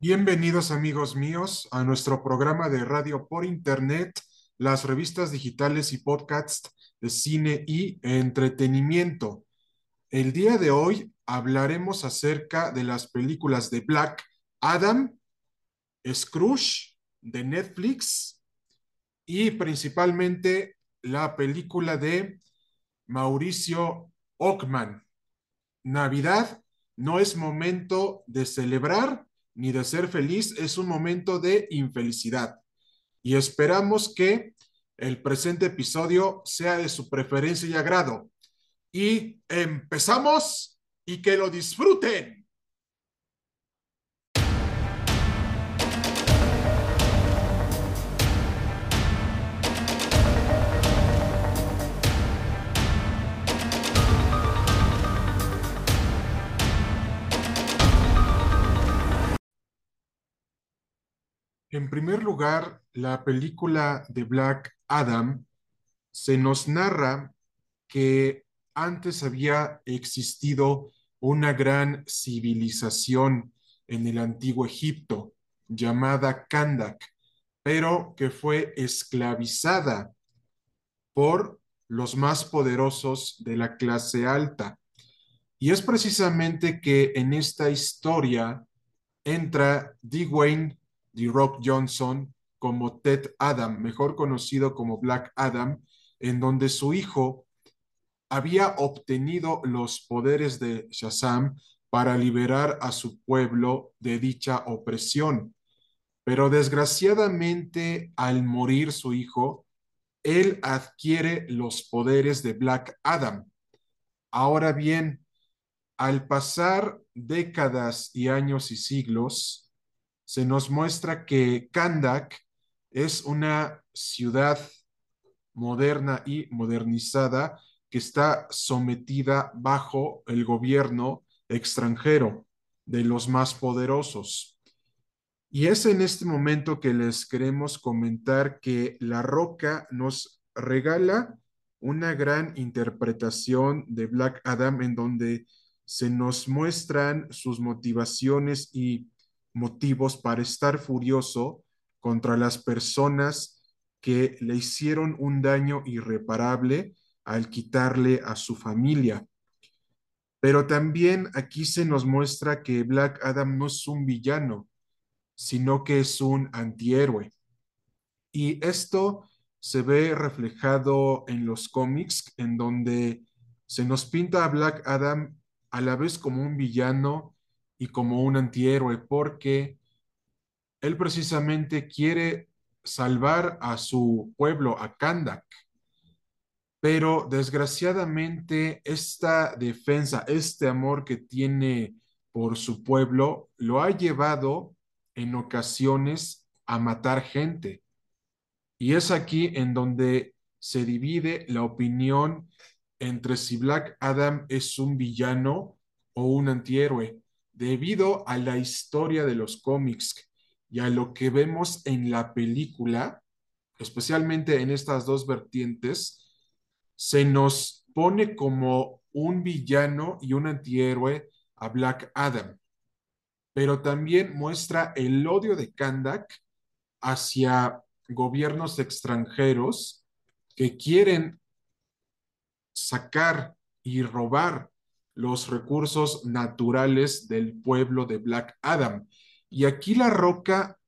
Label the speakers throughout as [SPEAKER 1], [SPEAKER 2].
[SPEAKER 1] Bienvenidos amigos míos a nuestro programa de radio por internet, las revistas digitales y podcasts de cine y entretenimiento. El día de hoy hablaremos acerca de las películas de Black Adam, Scrooge de Netflix y principalmente la película de Mauricio Ockman. Navidad no es momento de celebrar ni de ser feliz, es un momento de infelicidad. Y esperamos que el presente episodio sea de su preferencia y agrado. Y empezamos y que lo disfruten. En primer lugar, la película de Black Adam se nos narra que antes había existido una gran civilización en el antiguo Egipto llamada Kandak, pero que fue esclavizada por los más poderosos de la clase alta. Y es precisamente que en esta historia entra Dwayne The Rock Johnson como Ted Adam, mejor conocido como Black Adam, en donde su hijo había obtenido los poderes de Shazam para liberar a su pueblo de dicha opresión. Pero desgraciadamente, al morir su hijo, él adquiere los poderes de Black Adam. Ahora bien, al pasar décadas y años y siglos, se nos muestra que Kandak es una ciudad moderna y modernizada que está sometida bajo el gobierno extranjero de los más poderosos. Y es en este momento que les queremos comentar que La Roca nos regala una gran interpretación de Black Adam en donde se nos muestran sus motivaciones y motivos para estar furioso contra las personas que le hicieron un daño irreparable al quitarle a su familia. Pero también aquí se nos muestra que Black Adam no es un villano, sino que es un antihéroe. Y esto se ve reflejado en los cómics, en donde se nos pinta a Black Adam a la vez como un villano y como un antihéroe, porque él precisamente quiere salvar a su pueblo, a Kandak. Pero desgraciadamente esta defensa, este amor que tiene por su pueblo, lo ha llevado en ocasiones a matar gente. Y es aquí en donde se divide la opinión entre si Black Adam es un villano o un antihéroe debido a la historia de los cómics y a lo que vemos en la película, especialmente en estas dos vertientes, se nos pone como un villano y un antihéroe a Black Adam, pero también muestra el odio de Kandak hacia gobiernos extranjeros que quieren sacar y robar los recursos naturales del pueblo de Black Adam. Y aquí La Roca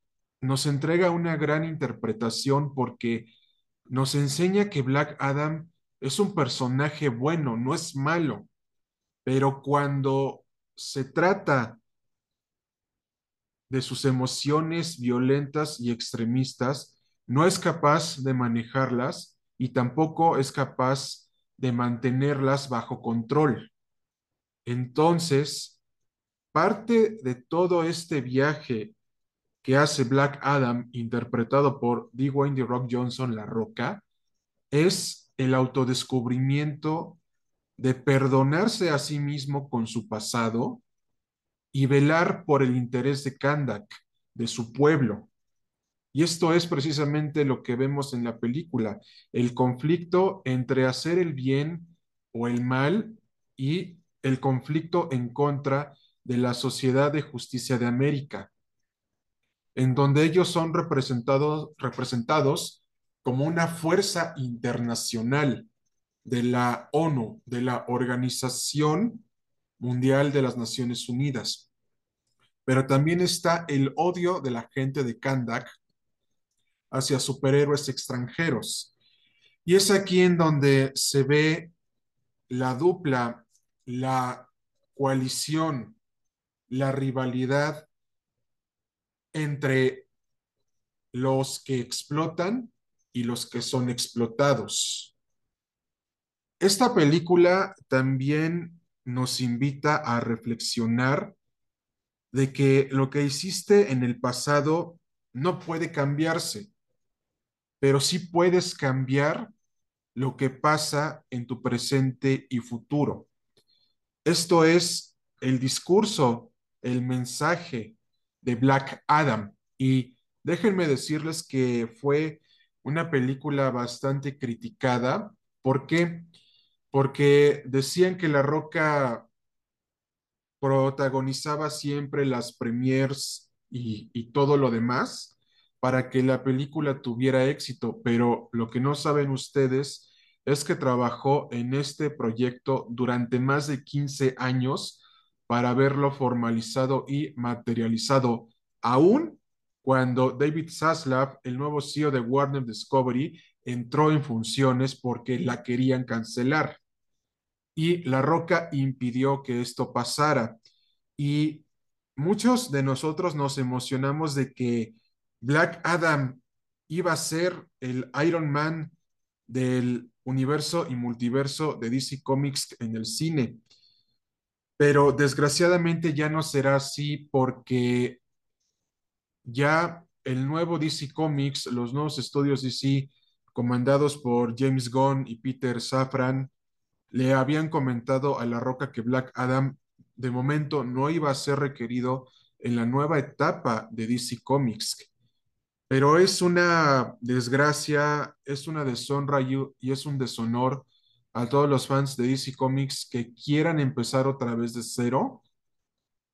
[SPEAKER 1] nos entrega una gran interpretación porque nos enseña que Black Adam es un personaje bueno, no es malo, pero cuando se trata de sus emociones violentas y extremistas, no es capaz de manejarlas y tampoco es capaz de mantenerlas bajo control. Entonces, parte de todo este viaje que hace Black Adam, interpretado por Dwayne The Rock Johnson, La Roca, es el autodescubrimiento de perdonarse a sí mismo con su pasado y velar por el interés de Kandak, de su pueblo. Y esto es precisamente lo que vemos en la película, el conflicto entre hacer el bien o el mal y el conflicto en contra de la Sociedad de Justicia de América. en donde ellos son representados, como una fuerza internacional de la ONU, de la Organización Mundial de las Naciones Unidas. Pero también está el odio de la gente de Kandak hacia superhéroes extranjeros. Y es aquí en donde se ve la dupla, la coalición, la rivalidad entre los que explotan y los que son explotados. Esta película también nos invita a reflexionar de que lo que hiciste en el pasado no puede cambiarse, pero sí puedes cambiar lo que pasa en tu presente y futuro. Esto es el discurso, el mensaje de Black Adam. Y déjenme decirles que fue una película bastante criticada. ¿Por qué? Porque decían que La Roca protagonizaba siempre las premiers y, y todo lo demás para que la película tuviera éxito, pero lo que no saben ustedes es que trabajó en este proyecto durante más de 15 años para verlo formalizado y materializado, aún cuando David Zaslav, el nuevo CEO de Warner Discovery, entró en funciones porque la querían cancelar. Y La Roca impidió que esto pasara. Y muchos de nosotros nos emocionamos de que Black Adam iba a ser el Iron Man del universo y multiverso de DC Comics en el cine. Pero desgraciadamente ya no será así porque ya el nuevo DC Comics, los nuevos estudios DC comandados por James Gunn y Peter Safran, le habían comentado a La Roca que Black Adam de momento no iba a ser requerido en la nueva etapa de DC Comics. Pero es una desgracia, es una deshonra y, es un deshonor a todos los fans de DC Comics que quieran empezar otra vez de cero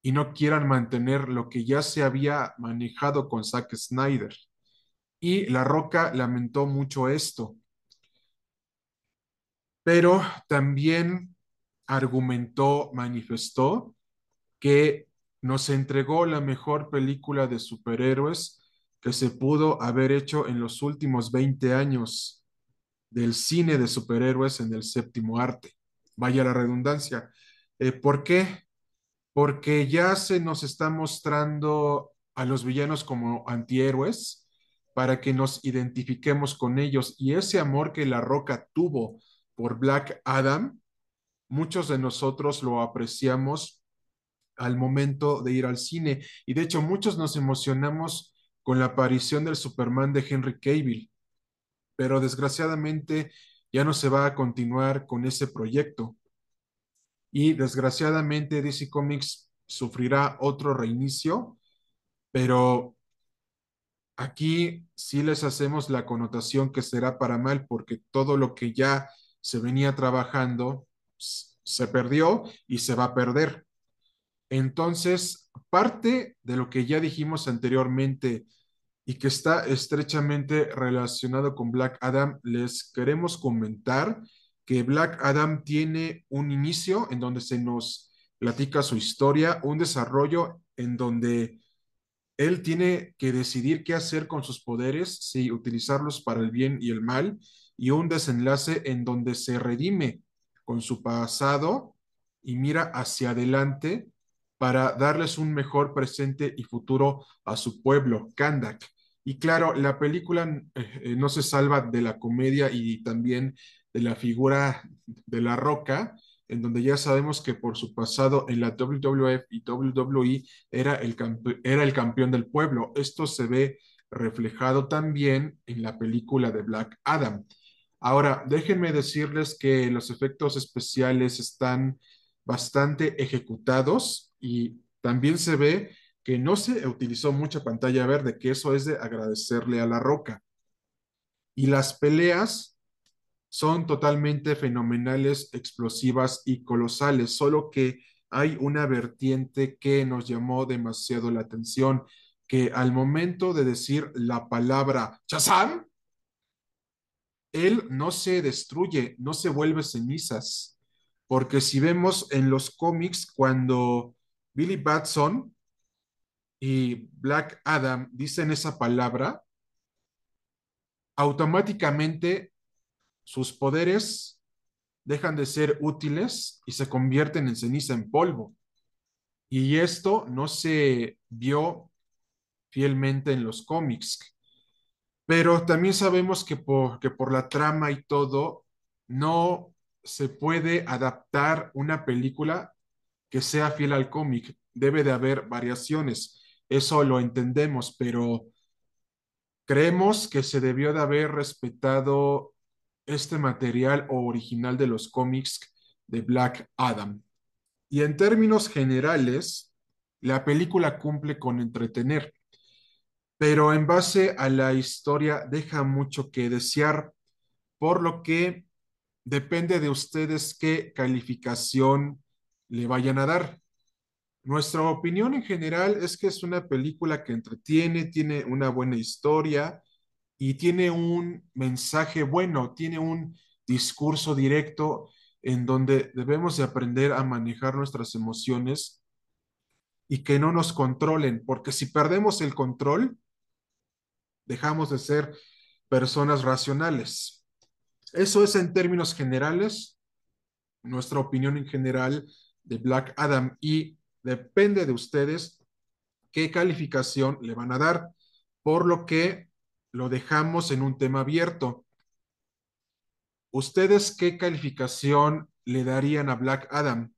[SPEAKER 1] y no quieran mantener lo que ya se había manejado con Zack Snyder. Y La Roca lamentó mucho esto, pero también argumentó, manifestó que nos entregó la mejor película de superhéroes que se pudo haber hecho en los últimos 20 años del cine de superhéroes en el séptimo arte. Vaya la redundancia. Eh, ¿Por qué? Porque ya se nos está mostrando a los villanos como antihéroes para que nos identifiquemos con ellos. Y ese amor que La Roca tuvo por Black Adam, muchos de nosotros lo apreciamos al momento de ir al cine. Y de hecho, muchos nos emocionamos con la aparición del Superman de Henry Cavill, pero desgraciadamente ya no se va a continuar con ese proyecto. Y desgraciadamente DC Comics sufrirá otro reinicio, pero aquí sí les hacemos la connotación que será para mal porque todo lo que ya se venía trabajando se perdió y se va a perder. Entonces, parte de lo que ya dijimos anteriormente y que está estrechamente relacionado con Black Adam, les queremos comentar que Black Adam tiene un inicio en donde se nos platica su historia, un desarrollo en donde él tiene que decidir qué hacer con sus poderes, si utilizarlos para el bien y el mal, y un desenlace en donde se redime con su pasado y mira hacia adelante para darles un mejor presente y futuro a su pueblo, Kandak. Y claro, la película eh, no se salva de la comedia y también de la figura de la roca, en donde ya sabemos que por su pasado en la WWF y WWE era el, era el campeón del pueblo. Esto se ve reflejado también en la película de Black Adam. Ahora, déjenme decirles que los efectos especiales están bastante ejecutados y también se ve que no se utilizó mucha pantalla verde, que eso es de agradecerle a la roca. Y las peleas son totalmente fenomenales, explosivas y colosales, solo que hay una vertiente que nos llamó demasiado la atención que al momento de decir la palabra Shazam, él no se destruye, no se vuelve cenizas, porque si vemos en los cómics cuando Billy Batson y Black Adam dicen esa palabra, automáticamente sus poderes dejan de ser útiles y se convierten en ceniza en polvo. Y esto no se vio fielmente en los cómics. Pero también sabemos que por, que por la trama y todo, no se puede adaptar una película que sea fiel al cómic. Debe de haber variaciones. Eso lo entendemos, pero creemos que se debió de haber respetado este material original de los cómics de Black Adam. Y en términos generales, la película cumple con entretener, pero en base a la historia deja mucho que desear, por lo que depende de ustedes qué calificación le vayan a dar. Nuestra opinión en general es que es una película que entretiene, tiene una buena historia y tiene un mensaje bueno, tiene un discurso directo en donde debemos de aprender a manejar nuestras emociones y que no nos controlen, porque si perdemos el control, dejamos de ser personas racionales. Eso es en términos generales, nuestra opinión en general de Black Adam y depende de ustedes qué calificación le van a dar, por lo que lo dejamos en un tema abierto. ¿Ustedes qué calificación le darían a Black Adam?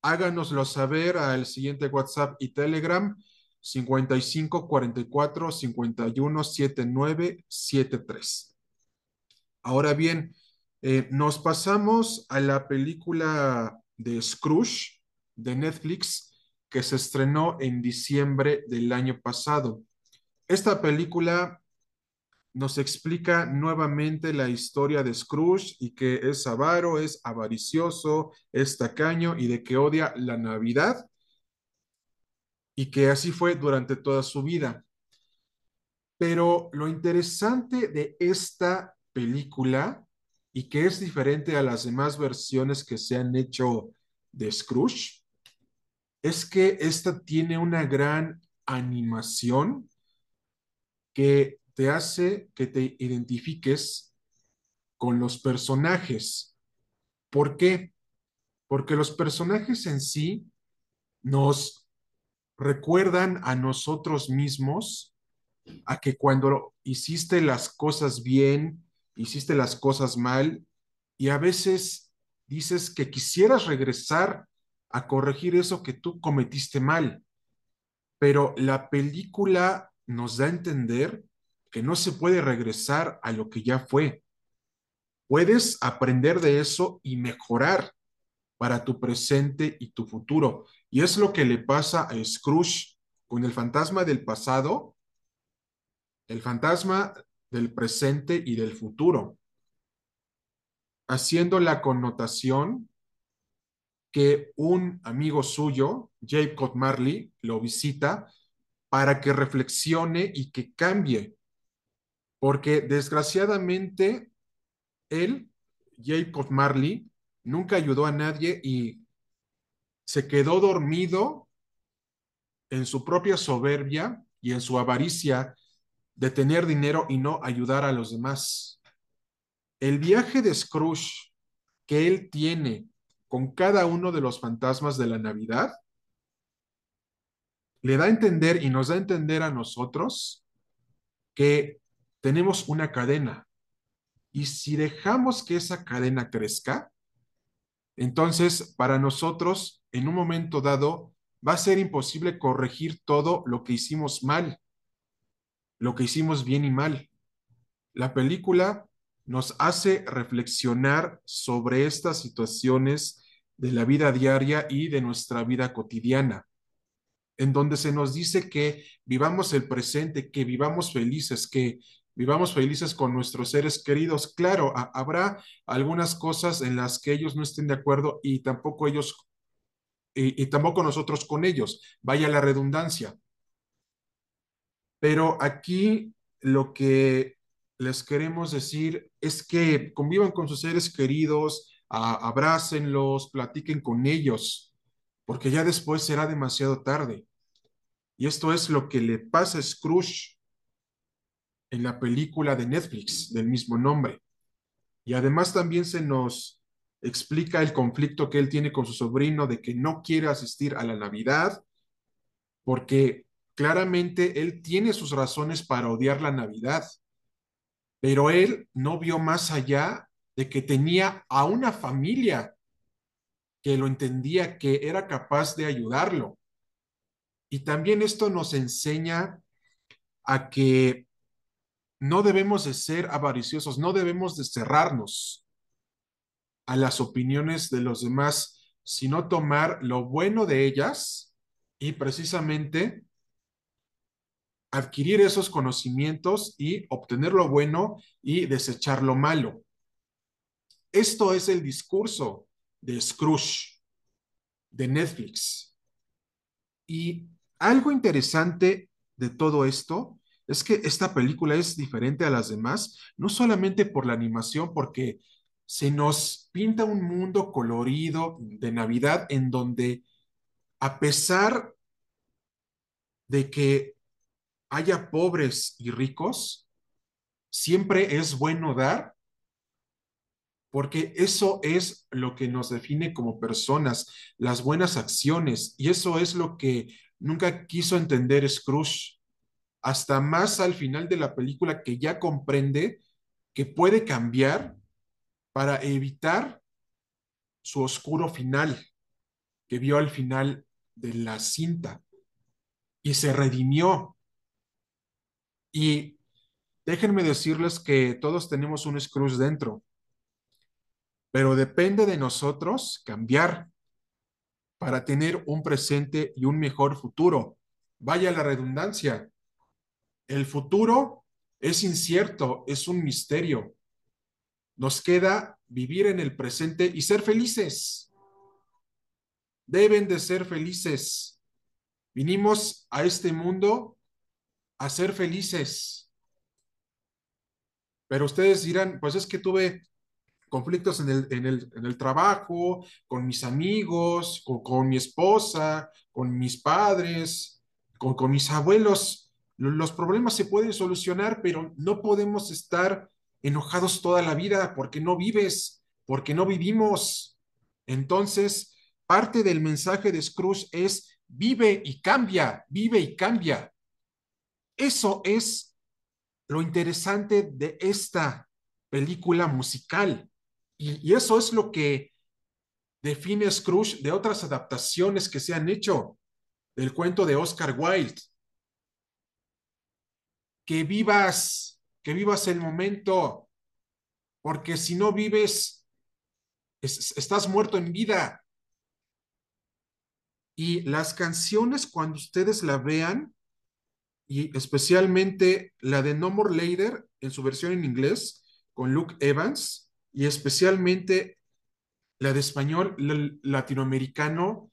[SPEAKER 1] Háganoslo saber al siguiente WhatsApp y Telegram 55 44 51 79 73. Ahora bien, eh, nos pasamos a la película de Scrooge de Netflix que se estrenó en diciembre del año pasado. Esta película nos explica nuevamente la historia de Scrooge y que es avaro, es avaricioso, es tacaño y de que odia la Navidad y que así fue durante toda su vida. Pero lo interesante de esta película y que es diferente a las demás versiones que se han hecho de Scrooge es que esta tiene una gran animación que te hace que te identifiques con los personajes. ¿Por qué? Porque los personajes en sí nos recuerdan a nosotros mismos a que cuando hiciste las cosas bien, hiciste las cosas mal y a veces dices que quisieras regresar a corregir eso que tú cometiste mal. Pero la película nos da a entender que no se puede regresar a lo que ya fue. Puedes aprender de eso y mejorar para tu presente y tu futuro. Y es lo que le pasa a Scrooge con el fantasma del pasado, el fantasma del presente y del futuro, haciendo la connotación que un amigo suyo, Jacob Marley, lo visita para que reflexione y que cambie, porque desgraciadamente él, Jacob Marley, nunca ayudó a nadie y se quedó dormido en su propia soberbia y en su avaricia de tener dinero y no ayudar a los demás. El viaje de Scrooge que él tiene con cada uno de los fantasmas de la Navidad le da a entender y nos da a entender a nosotros que tenemos una cadena. Y si dejamos que esa cadena crezca, entonces para nosotros en un momento dado va a ser imposible corregir todo lo que hicimos mal, lo que hicimos bien y mal. La película nos hace reflexionar sobre estas situaciones de la vida diaria y de nuestra vida cotidiana en donde se nos dice que vivamos el presente, que vivamos felices, que vivamos felices con nuestros seres queridos. Claro, habrá algunas cosas en las que ellos no estén de acuerdo y tampoco ellos, y, tampoco nosotros con ellos. Vaya la redundancia. Pero aquí lo que les queremos decir es que convivan con sus seres queridos, a- abrácenlos, platiquen con ellos, porque ya después será demasiado tarde. Y esto es lo que le pasa a Scrooge en la película de Netflix del mismo nombre. Y además también se nos explica el conflicto que él tiene con su sobrino de que no quiere asistir a la Navidad porque claramente él tiene sus razones para odiar la Navidad, pero él no vio más allá de que tenía a una familia que lo entendía, que era capaz de ayudarlo. Y también esto nos enseña a que no debemos de ser avariciosos, no debemos de cerrarnos a las opiniones de los demás, sino tomar lo bueno de ellas y precisamente adquirir esos conocimientos y obtener lo bueno y desechar lo malo. Esto es el discurso de Scrooge, de Netflix. Y algo interesante de todo esto es que esta película es diferente a las demás, no solamente por la animación, porque se nos pinta un mundo colorido de Navidad en donde a pesar de que haya pobres y ricos, siempre es bueno dar, porque eso es lo que nos define como personas, las buenas acciones, y eso es lo que nunca quiso entender Scrooge, hasta más al final de la película que ya comprende que puede cambiar para evitar su oscuro final que vio al final de la cinta y se redimió. Y déjenme decirles que todos tenemos un Scrooge dentro, pero depende de nosotros cambiar para tener un presente y un mejor futuro. Vaya la redundancia. El futuro es incierto, es un misterio. Nos queda vivir en el presente y ser felices. Deben de ser felices. Vinimos a este mundo a ser felices. Pero ustedes dirán, pues es que tuve conflictos en el, en el, en el trabajo, con mis amigos, con, con mi esposa, con mis padres, con, con mis abuelos. Los problemas se pueden solucionar, pero no podemos estar enojados toda la vida porque no vives, porque no vivimos. Entonces, parte del mensaje de Scrooge es vive y cambia, vive y cambia. Eso es lo interesante de esta película musical. Y, eso es lo que define Scrooge de otras adaptaciones que se han hecho del cuento de Oscar Wilde. Que vivas, que vivas el momento, porque si no vives, es, estás muerto en vida. Y las canciones, cuando ustedes la vean, y especialmente la de No More Later en su versión en inglés, con Luke Evans, y especialmente la de español latinoamericano,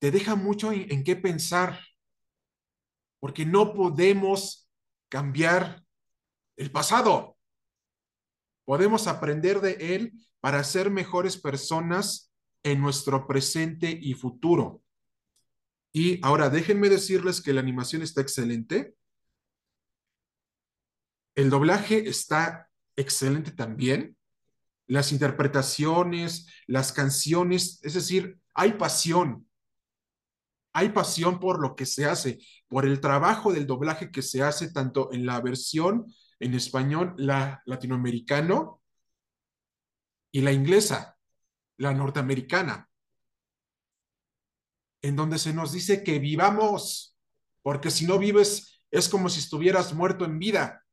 [SPEAKER 1] te deja mucho en, en, qué pensar, porque no podemos cambiar el pasado. Podemos aprender de él para ser mejores personas en nuestro presente y futuro. Y ahora déjenme decirles que la animación está excelente. El doblaje está excelente también. Las interpretaciones, las canciones, es decir, hay pasión. Hay pasión por lo que se hace, por el trabajo del doblaje que se hace tanto en la versión en español, la latinoamericano y la inglesa, la norteamericana, en donde se nos dice que vivamos, porque si no vives es como si estuvieras muerto en vida.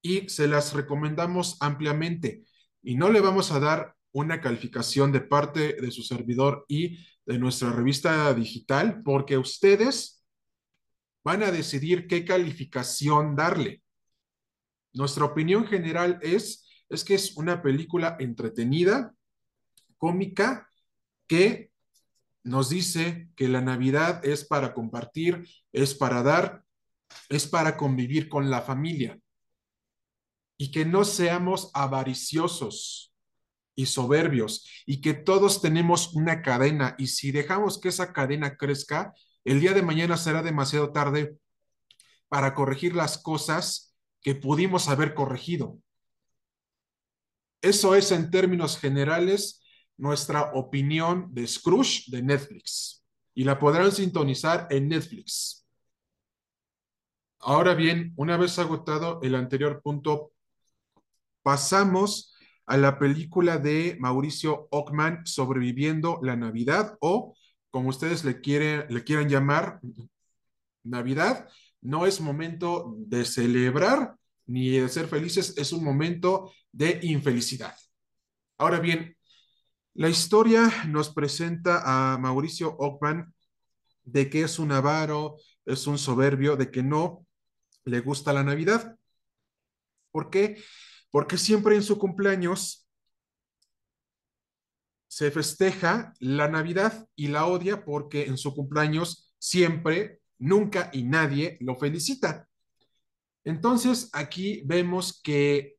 [SPEAKER 1] Y se las recomendamos ampliamente. Y no le vamos a dar una calificación de parte de su servidor y de nuestra revista digital, porque ustedes van a decidir qué calificación darle. Nuestra opinión general es, es que es una película entretenida, cómica, que nos dice que la Navidad es para compartir, es para dar es para convivir con la familia y que no seamos avariciosos y soberbios y que todos tenemos una cadena y si dejamos que esa cadena crezca, el día de mañana será demasiado tarde para corregir las cosas que pudimos haber corregido. Eso es en términos generales nuestra opinión de Scrooge de Netflix y la podrán sintonizar en Netflix. Ahora bien, una vez agotado el anterior punto, pasamos a la película de Mauricio Ockman, Sobreviviendo la Navidad, o como ustedes le, quieren, le quieran llamar, Navidad. No es momento de celebrar ni de ser felices, es un momento de infelicidad. Ahora bien, la historia nos presenta a Mauricio Ockman de que es un avaro, es un soberbio, de que no le gusta la Navidad. ¿Por qué? Porque siempre en su cumpleaños se festeja la Navidad y la odia porque en su cumpleaños siempre, nunca y nadie lo felicita. Entonces aquí vemos que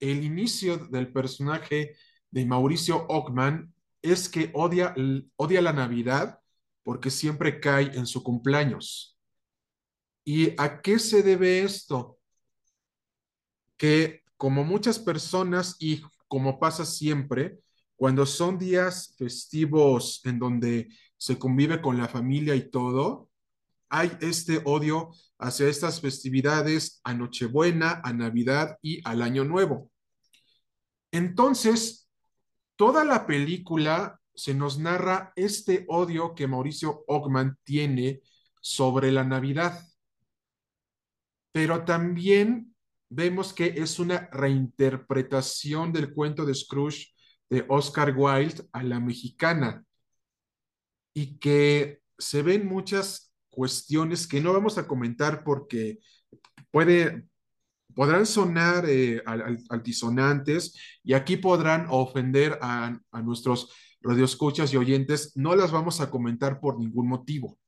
[SPEAKER 1] el inicio del personaje de Mauricio Ockman es que odia, odia la Navidad porque siempre cae en su cumpleaños. ¿Y a qué se debe esto? Que como muchas personas y como pasa siempre, cuando son días festivos en donde se convive con la familia y todo, hay este odio hacia estas festividades a Nochebuena, a Navidad y al Año Nuevo. Entonces, toda la película se nos narra este odio que Mauricio Ockman tiene sobre la Navidad. Pero también vemos que es una reinterpretación del cuento de Scrooge de Oscar Wilde a la mexicana y que se ven muchas cuestiones que no vamos a comentar porque puede, podrán sonar eh, altisonantes y aquí podrán ofender a, a nuestros radioescuchas y oyentes. No las vamos a comentar por ningún motivo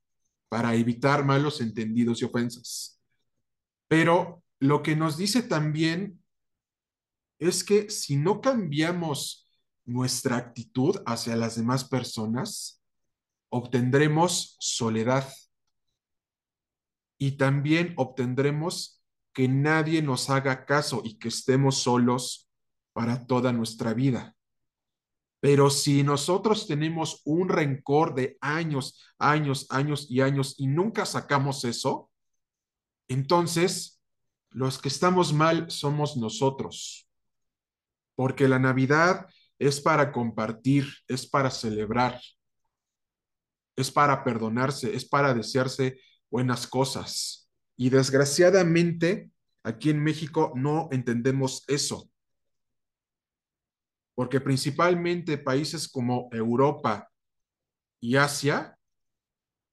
[SPEAKER 1] para evitar malos entendidos y ofensas. Pero lo que nos dice también es que si no cambiamos nuestra actitud hacia las demás personas, obtendremos soledad y también obtendremos que nadie nos haga caso y que estemos solos para toda nuestra vida. Pero si nosotros tenemos un rencor de años, años, años y años y nunca sacamos eso, entonces los que estamos mal somos nosotros. Porque la Navidad es para compartir, es para celebrar, es para perdonarse, es para desearse buenas cosas. Y desgraciadamente, aquí en México no entendemos eso. Porque principalmente países como Europa y Asia,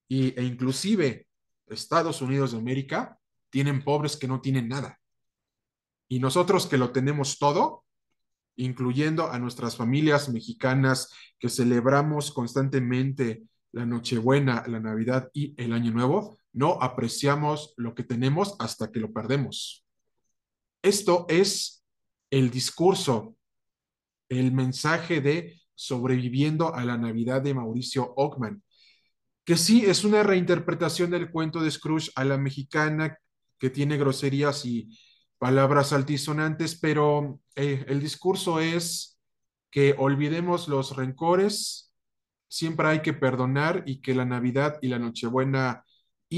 [SPEAKER 1] y, e inclusive Estados Unidos de América, tienen pobres que no tienen nada. Y nosotros que lo tenemos todo, incluyendo a nuestras familias mexicanas que celebramos constantemente la Nochebuena, la Navidad y el Año Nuevo, no apreciamos lo que tenemos hasta que lo perdemos. Esto es el discurso, el mensaje de sobreviviendo a la Navidad de Mauricio Ockman, que sí es una reinterpretación del cuento de Scrooge a la mexicana que tiene groserías y palabras altisonantes, pero eh, el discurso es que olvidemos los rencores, siempre hay que perdonar y que la Navidad y la Nochebuena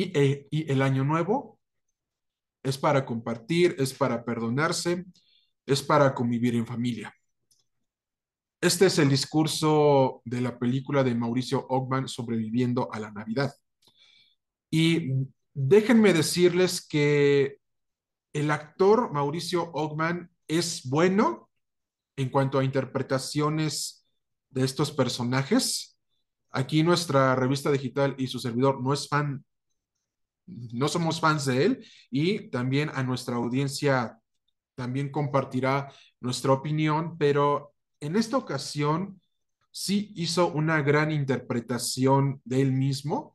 [SPEAKER 1] e, y, el año nuevo es para compartir, es para perdonarse, es para convivir en familia. Este es el discurso de la película de Mauricio Ockman sobreviviendo a la Navidad. Y déjenme decirles que el actor Mauricio Ockman es bueno en cuanto a interpretaciones de estos personajes. Aquí nuestra revista digital y su servidor no es fan no somos fans de él y también a nuestra audiencia también compartirá nuestra opinión, pero en esta ocasión sí hizo una gran interpretación de él mismo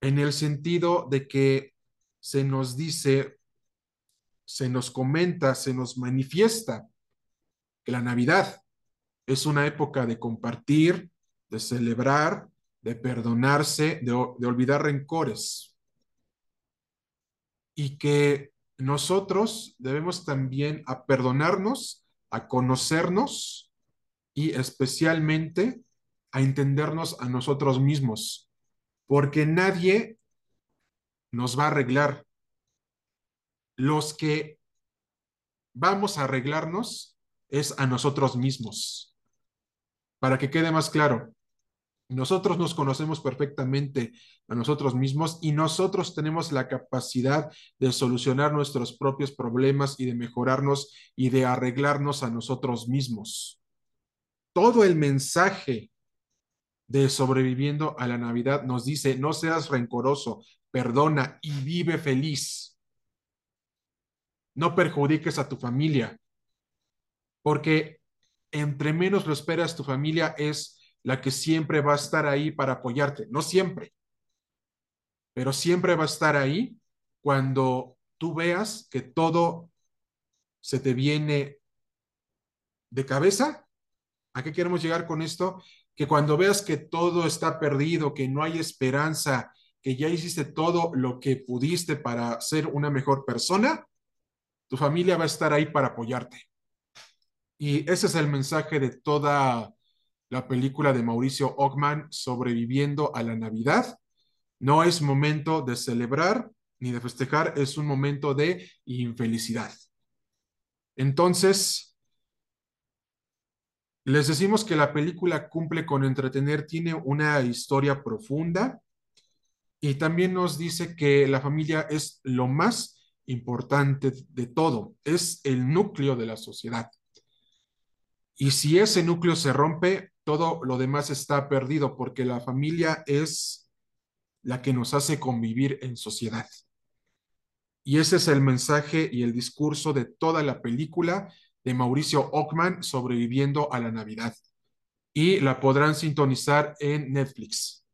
[SPEAKER 1] en el sentido de que se nos dice, se nos comenta, se nos manifiesta que la Navidad es una época de compartir, de celebrar, de perdonarse, de, de olvidar rencores. Y que nosotros debemos también a perdonarnos, a conocernos y especialmente a entendernos a nosotros mismos, porque nadie nos va a arreglar. Los que vamos a arreglarnos es a nosotros mismos. Para que quede más claro, nosotros nos conocemos perfectamente a nosotros mismos y nosotros tenemos la capacidad de solucionar nuestros propios problemas y de mejorarnos y de arreglarnos a nosotros mismos. Todo el mensaje de sobreviviendo a la Navidad nos dice, no seas rencoroso, perdona y vive feliz. No perjudiques a tu familia, porque entre menos lo esperas, tu familia es la que siempre va a estar ahí para apoyarte. No siempre, pero siempre va a estar ahí cuando tú veas que todo se te viene de cabeza. ¿A qué queremos llegar con esto? Que cuando veas que todo está perdido, que no hay esperanza, que ya hiciste todo lo que pudiste para ser una mejor persona, tu familia va a estar ahí para apoyarte. Y ese es el mensaje de toda la película de Mauricio Ockman, Sobreviviendo a la Navidad. No es momento de celebrar ni de festejar, es un momento de infelicidad. Entonces, les decimos que la película cumple con entretener, tiene una historia profunda y también nos dice que la familia es lo más importante de todo, es el núcleo de la sociedad. Y si ese núcleo se rompe, todo lo demás está perdido porque la familia es la que nos hace convivir en sociedad. Y ese es el mensaje y el discurso de toda la película de Mauricio Ockman sobreviviendo a la Navidad. Y la podrán sintonizar en Netflix.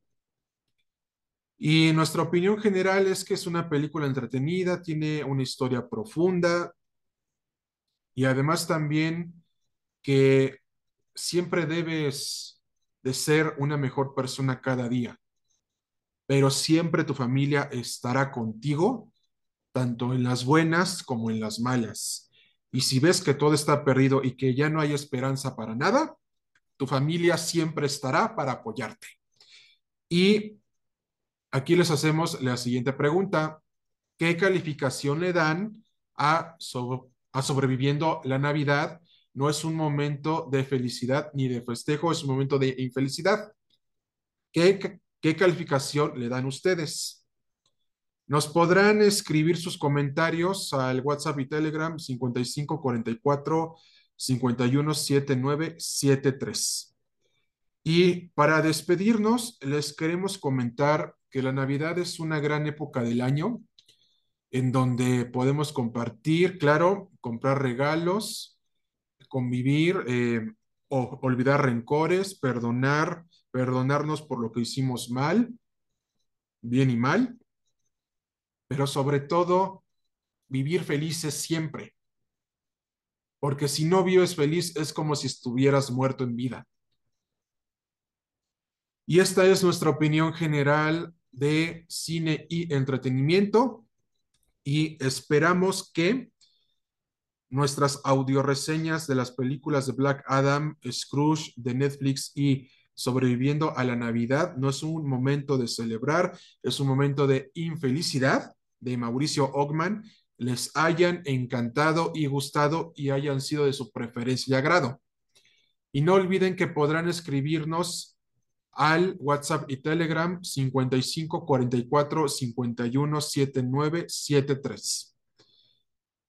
[SPEAKER 1] Y nuestra opinión general es que es una película entretenida, tiene una historia profunda y además también que siempre debes de ser una mejor persona cada día, pero siempre tu familia estará contigo, tanto en las buenas como en las malas. Y si ves que todo está perdido y que ya no hay esperanza para nada, tu familia siempre estará para apoyarte. Y aquí les hacemos la siguiente pregunta. ¿Qué calificación le dan a, a sobreviviendo la Navidad no es un momento de felicidad ni de festejo, es un momento de infelicidad. ¿Qué, qué calificación le dan ustedes? Nos podrán escribir sus comentarios al WhatsApp y Telegram 5544 517973. Y para despedirnos, les queremos comentar que la Navidad es una gran época del año en donde podemos compartir, claro, comprar regalos, convivir, eh, o olvidar rencores, perdonar, perdonarnos por lo que hicimos mal, bien y mal, pero sobre todo vivir felices siempre. Porque si no vives feliz es como si estuvieras muerto en vida. Y esta es nuestra opinión general de cine y entretenimiento y esperamos que nuestras audioreseñas de las películas de Black Adam, Scrooge de Netflix y Sobreviviendo a la Navidad no es un momento de celebrar, es un momento de infelicidad de Mauricio Ogman, les hayan encantado y gustado y hayan sido de su preferencia y agrado. Y no olviden que podrán escribirnos al WhatsApp y Telegram 55 44 51 79 73.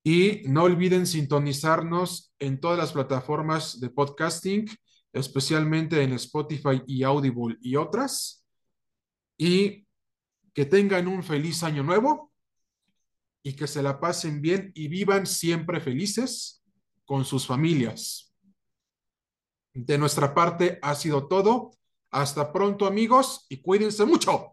[SPEAKER 1] Y no olviden sintonizarnos en todas las plataformas de podcasting, especialmente en Spotify y Audible y otras. Y que tengan un feliz año nuevo y que se la pasen bien y vivan siempre felices con sus familias. De nuestra parte ha sido todo. Hasta pronto amigos y cuídense mucho.